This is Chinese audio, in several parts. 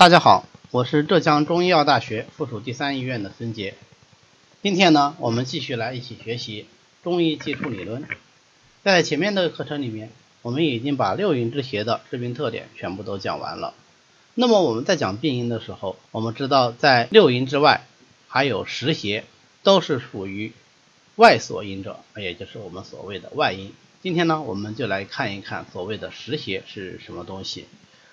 大家好，我是浙江中医药大学附属第三医院的孙杰。今天呢，我们继续来一起学习中医基础理论。在前面的课程里面，我们已经把六淫之邪的致病特点全部都讲完了。那么我们在讲病因的时候，我们知道在六淫之外还有实邪，都是属于外所因者，也就是我们所谓的外因。今天呢，我们就来看一看所谓的实邪是什么东西。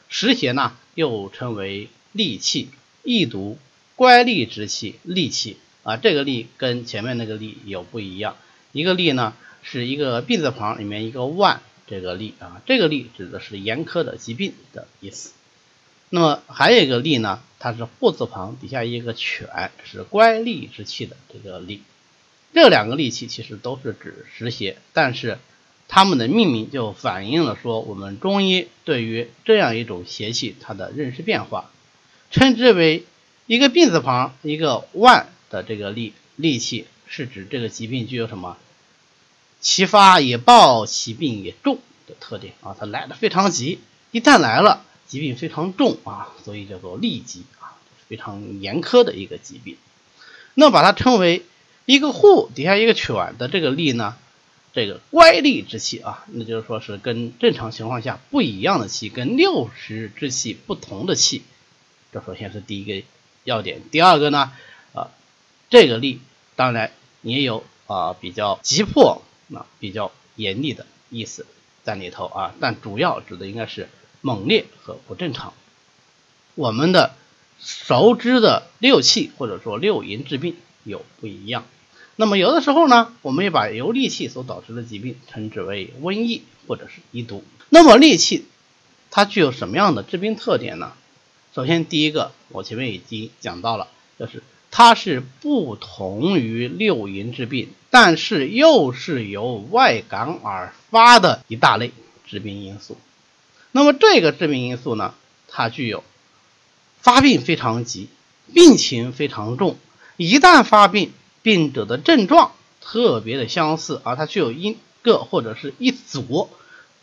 实邪呢，又称为戾气，易读乖戾之气，戾气啊，这个戾跟前面那个戾有不一样。一个戾呢，是一个病字旁里面一个万，这个戾啊，这个戾指的是严苛的疾病的意思。那么还有一个戾呢，它是护字旁底下一个犬，是乖戾之气的这个戾。这两个戾气其实都是指实邪，但是。它们的命名就反映了说，我们中医对于这样一种邪气它的认识变化，称之为一个病字旁一个万的这个戾戾气，是指这个疾病具有什么？其发也暴，其病也重的特点啊，它来的非常急，一旦来了，疾病非常重啊，所以叫做戾疾啊，非常严苛的一个疾病。那把它称为一个户底下一个犬的这个戾呢？这个乖戾之气啊，那就是说是跟正常情况下不一样的气，跟六十之气不同的气。这首先是第一个要点。第二个呢，啊，这个戾当然也有啊比较急迫、啊比较严厉的意思在里头啊，但主要指的应该是猛烈和不正常。我们的熟知的六气或者说六淫治病有不一样。那么有的时候呢，我们也把由戾气所导致的疾病称之为瘟疫或者是疫毒。那么戾气它具有什么样的致病特点呢？首先第一个，我前面已经讲到了，就是它是不同于六淫治病，但是又是由外感而发的一大类致病因素。那么这个致病因素呢，它具有发病非常急，病情非常重，一旦发病。病者的症状特别的相似，而它具有一个或者是一组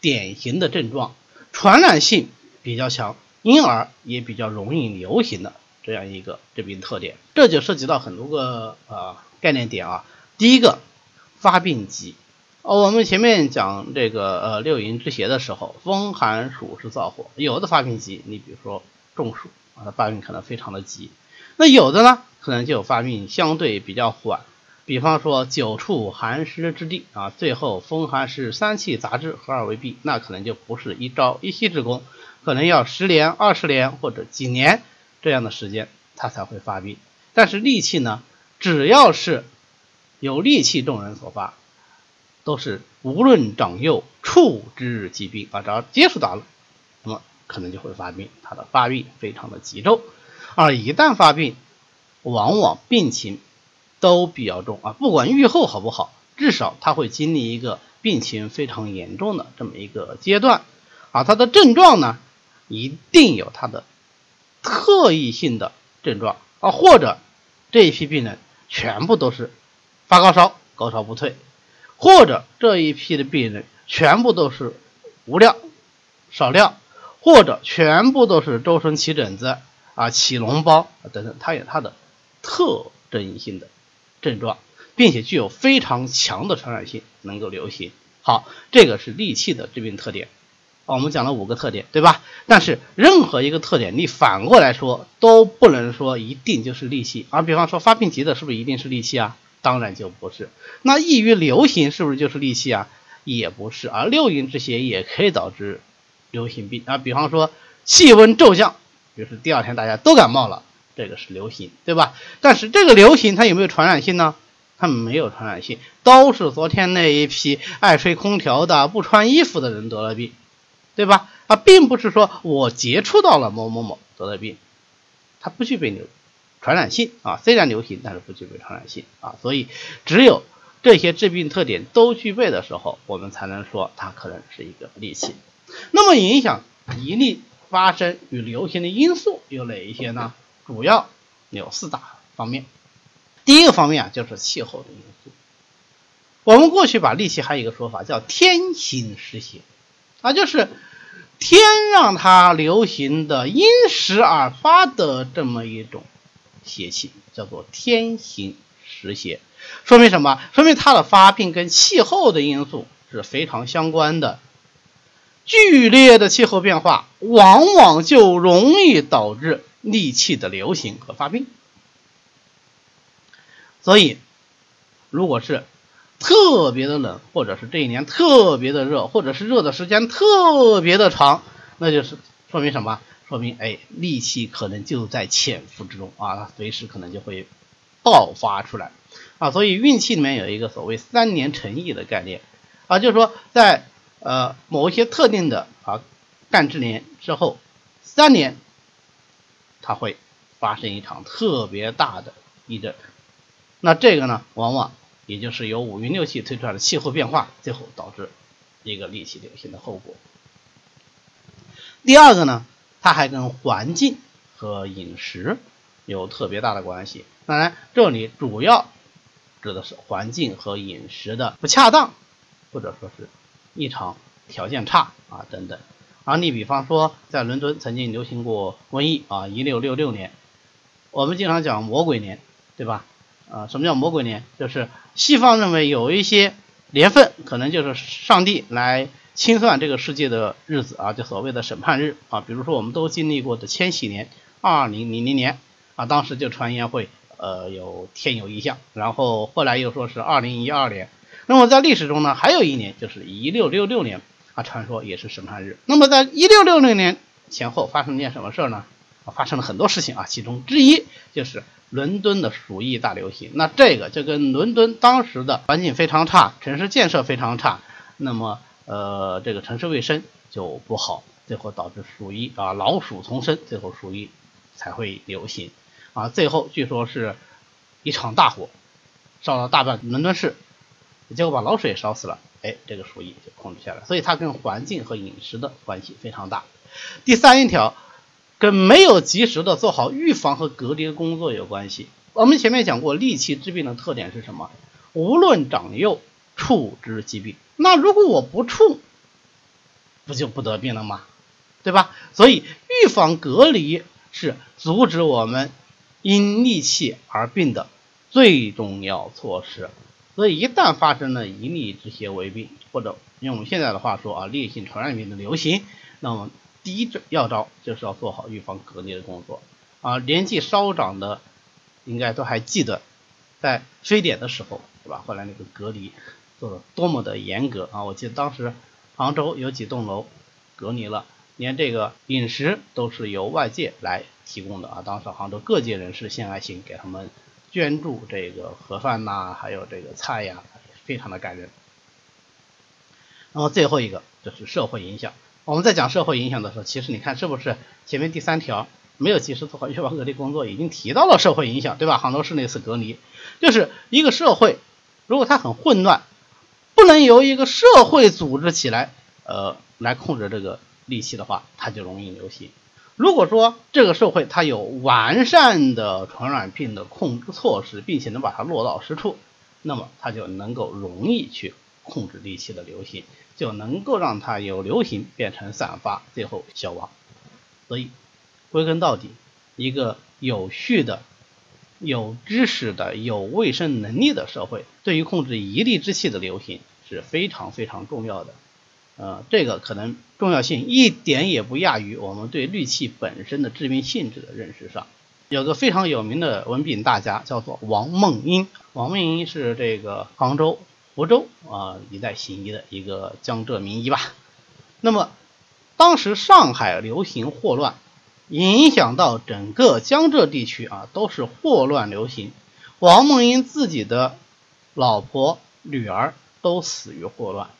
典型的症状，传染性比较强，因而也比较容易流行的这样一个致病特点。这就涉及到很多个呃概念点啊。第一个，发病急。哦，我们前面讲这个呃六淫之邪的时候，风寒暑是燥火，有的发病急，你比如说中暑啊，它发病可能非常的急。那有的呢？可能就发病相对比较缓，比方说久处寒湿之地啊，最后风寒湿三气杂之合二为痹，那可能就不是一朝一夕之功，可能要十年、二十年或者几年这样的时间，它才会发病。但是戾气呢，只要是有戾气众人所发，都是无论长幼触之疾病啊，只要接触到了，那么可能就会发病，它的发病非常的急骤，而一旦发病。往往病情都比较重啊，不管愈后好不好，至少他会经历一个病情非常严重的这么一个阶段啊。他的症状呢，一定有他的特异性的症状啊，或者这一批病人全部都是发高烧，高烧不退，或者这一批的病人全部都是无料、少料，或者全部都是周身起疹子啊、起脓包等等，他有他的。特征性的症状，并且具有非常强的传染性，能够流行。好，这个是戾气的致病特点。啊我们讲了五个特点，对吧？但是任何一个特点，你反过来说都不能说一定就是戾气。而比方说发病急的，是不是一定是戾气啊？当然就不是。那易于流行，是不是就是戾气啊？也不是。而六淫之邪也可以导致流行病啊。比方说气温骤降，就是第二天大家都感冒了。这个是流行，对吧？但是这个流行它有没有传染性呢？它没有传染性，都是昨天那一批爱吹空调的、不穿衣服的人得了病，对吧？啊，并不是说我接触到了某某某得了病，它不具备流传染性啊。虽然流行，但是不具备传染性啊。所以只有这些致病特点都具备的时候，我们才能说它可能是一个戾气。那么影响一例发生与流行的因素有哪一些呢？主要有四大方面，第一个方面啊，就是气候的因素。我们过去把戾气还有一个说法叫天行湿邪啊，就是天让它流行的因时而发的这么一种邪气，叫做天行时邪。说明什么？说明它的发病跟气候的因素是非常相关的。剧烈的气候变化往往就容易导致戾气的流行和发病。所以，如果是特别的冷，或者是这一年特别的热，或者是热的时间特别的长，那就是说明什么？说明哎，戾气可能就在潜伏之中啊，它随时可能就会爆发出来啊。所以运气里面有一个所谓三年成役的概念啊，就是说在呃某一些特定的啊干支年之后三年，它会发生一场特别大的地震。那这个呢，往往也就是由五运六气推出来的气候变化，最后导致一个戾气流行的后果。第二个呢，它还跟环境和饮食有特别大的关系。当然，这里主要指的是环境和饮食的不恰当，或者说是异常条件差啊等等。啊，你比方说，在伦敦曾经流行过瘟疫啊，一六六六年，我们经常讲魔鬼年，对吧？啊，什么叫魔鬼年？就是西方认为有一些年份可能就是上帝来清算这个世界的日子啊，就所谓的审判日啊。比如说我们都经历过的千禧年，二零零零年啊，当时就传言会呃有天有异象，然后后来又说是二零一二年。那么在历史中呢，还有一年就是一六六六年啊，传说也是审判日。那么在一六六零年前后发生了件什么事呢？发生了很多事情啊，其中之一就是。伦敦的鼠疫大流行，那这个就跟伦敦当时的环境非常差，城市建设非常差，那么呃这个城市卫生就不好，最后导致鼠疫啊老鼠丛生，最后鼠疫才会流行啊。最后据说是一场大火烧了大半伦敦市，结果把老鼠也烧死了，哎，这个鼠疫就控制下来。所以它跟环境和饮食的关系非常大。第三一条。跟没有及时的做好预防和隔离的工作有关系。我们前面讲过，戾气治病的特点是什么？无论长幼，触之即病。那如果我不触，不就不得病了吗？对吧？所以预防隔离是阻止我们因戾气而病的最重要措施。所以一旦发生了一例之邪为病，或者用我们现在的话说啊，烈性传染病的流行，那么。第一要招就是要做好预防隔离的工作啊，年纪稍长的应该都还记得，在非典的时候，对吧？后来那个隔离做的多么的严格啊！我记得当时杭州有几栋楼隔离了，连这个饮食都是由外界来提供的啊。当时杭州各界人士献爱心，给他们捐助这个盒饭呐，还有这个菜呀，非常的感人。那么最后一个就是社会影响。我们在讲社会影响的时候，其实你看是不是前面第三条没有及时做好预防隔离工作，已经提到了社会影响，对吧？杭州市那次隔离，就是一个社会如果它很混乱，不能由一个社会组织起来，呃，来控制这个戾气的话，它就容易流行。如果说这个社会它有完善的传染病的控制措施，并且能把它落到实处，那么它就能够容易去控制戾气的流行。就能够让它由流行变成散发，最后消亡。所以，归根到底，一个有序的、有知识的、有卫生能力的社会，对于控制一例之气的流行是非常非常重要的。呃，这个可能重要性一点也不亚于我们对氯气本身的致病性质的认识上。有个非常有名的文笔大家叫做王梦英，王梦英是这个杭州。福州啊，一带行医的一个江浙名医吧。那么，当时上海流行霍乱，影响到整个江浙地区啊，都是霍乱流行。王梦英自己的老婆、女儿都死于霍乱。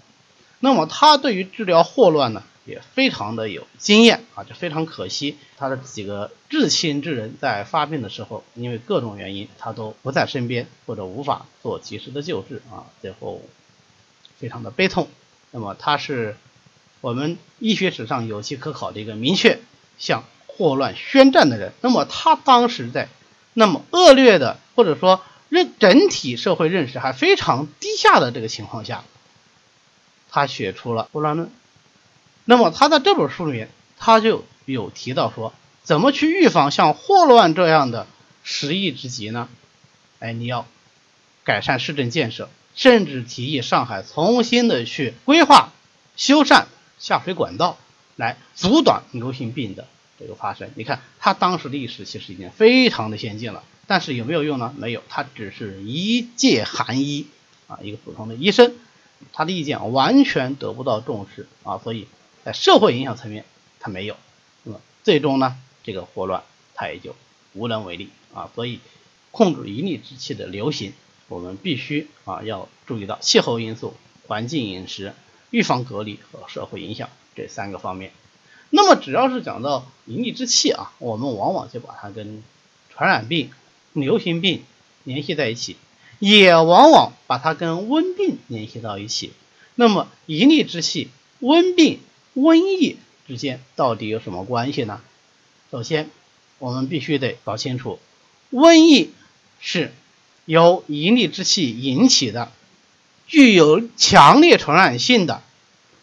那么，他对于治疗霍乱呢？也非常的有经验啊，就非常可惜，他的几个至亲之人在发病的时候，因为各种原因，他都不在身边，或者无法做及时的救治啊，最后非常的悲痛。那么他是我们医学史上有迹可考的一个明确向霍乱宣战的人。那么他当时在那么恶劣的，或者说认整体社会认识还非常低下的这个情况下，他写出了《霍乱论》。那么他在这本书里面，他就有提到说，怎么去预防像霍乱这样的十亿之疾呢？哎，你要改善市政建设，甚至提议上海重新的去规划、修缮下水管道，来阻断流行病的这个发生。你看，他当时的意识其实已经非常的先进了，但是有没有用呢？没有，他只是一介寒医啊，一个普通的医生，他的意见完全得不到重视啊，所以在社会影响层面他没有，那么最终呢，这个霍乱他也就无能为力啊，所以。控制一粒之气的流行，我们必须啊要注意到气候因素、环境饮食、预防隔离和社会影响这三个方面。那么只要是讲到一粒之气啊，我们往往就把它跟传染病、流行病联系在一起，也往往把它跟瘟病联系到一起。那么一粒之气、瘟病、瘟疫之间到底有什么关系呢？首先，我们必须得搞清楚瘟疫。是由一粒之气引起的，具有强烈传染性的，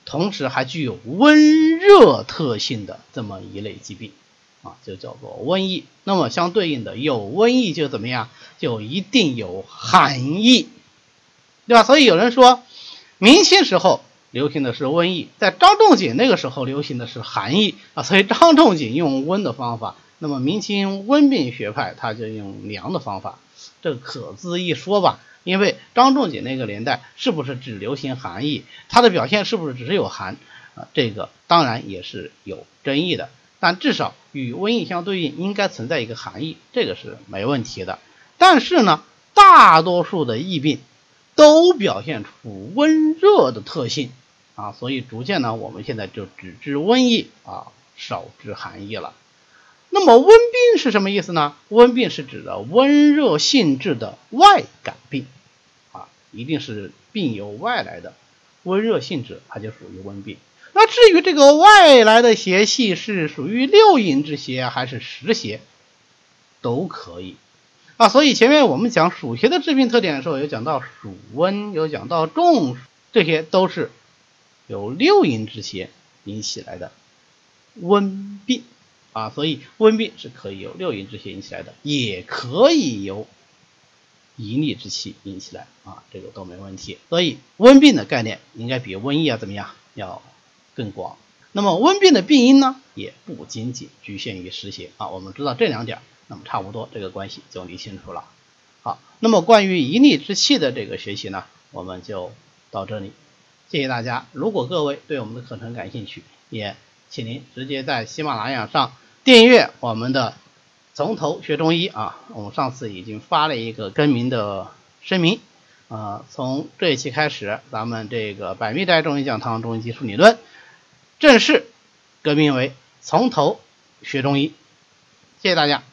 同时还具有温热特性的这么一类疾病啊，就叫做瘟疫。那么相对应的，有瘟疫就怎么样？就一定有寒疫，对吧？所以有人说，明清时候流行的是瘟疫，在张仲景那个时候流行的是寒疫啊，所以张仲景用温的方法，那么明清温病学派他就用凉的方法。这可自一说吧，因为张仲景那个年代是不是只流行寒疫，它的表现是不是只是有寒啊？这个当然也是有争议的，但至少与瘟疫相对应，应该存在一个寒疫，这个是没问题的。但是呢，大多数的疫病都表现出温热的特性啊，所以逐渐呢，我们现在就只知瘟疫啊，少知寒疫了。那么温病是什么意思呢？温病是指的温热性质的外感病，啊，一定是病由外来的，温热性质它就属于温病。那至于这个外来的邪气是属于六淫之邪还是实邪，都可以啊。所以前面我们讲暑邪的致病特点的时候，有讲到暑温，有讲到中暑，这些都是由六淫之邪引起来的温病。啊，所以温病是可以由六淫之邪引起来的，也可以由一逆之气引起来啊，这个都没问题。所以温病的概念应该比瘟疫要怎么样？要更广。那么温病的病因呢，也不仅仅局限于湿邪啊。我们知道这两点，那么差不多这个关系就理清楚了。好，那么关于一逆之气的这个学习呢，我们就到这里。谢谢大家。如果各位对我们的课程感兴趣，也请您直接在喜马拉雅上。订阅我们的从头学中医啊，我们上次已经发了一个更名的声明啊，从这一期开始，咱们这个百密斋中医讲堂中医基础理论正式更名为从头学中医，谢谢大家。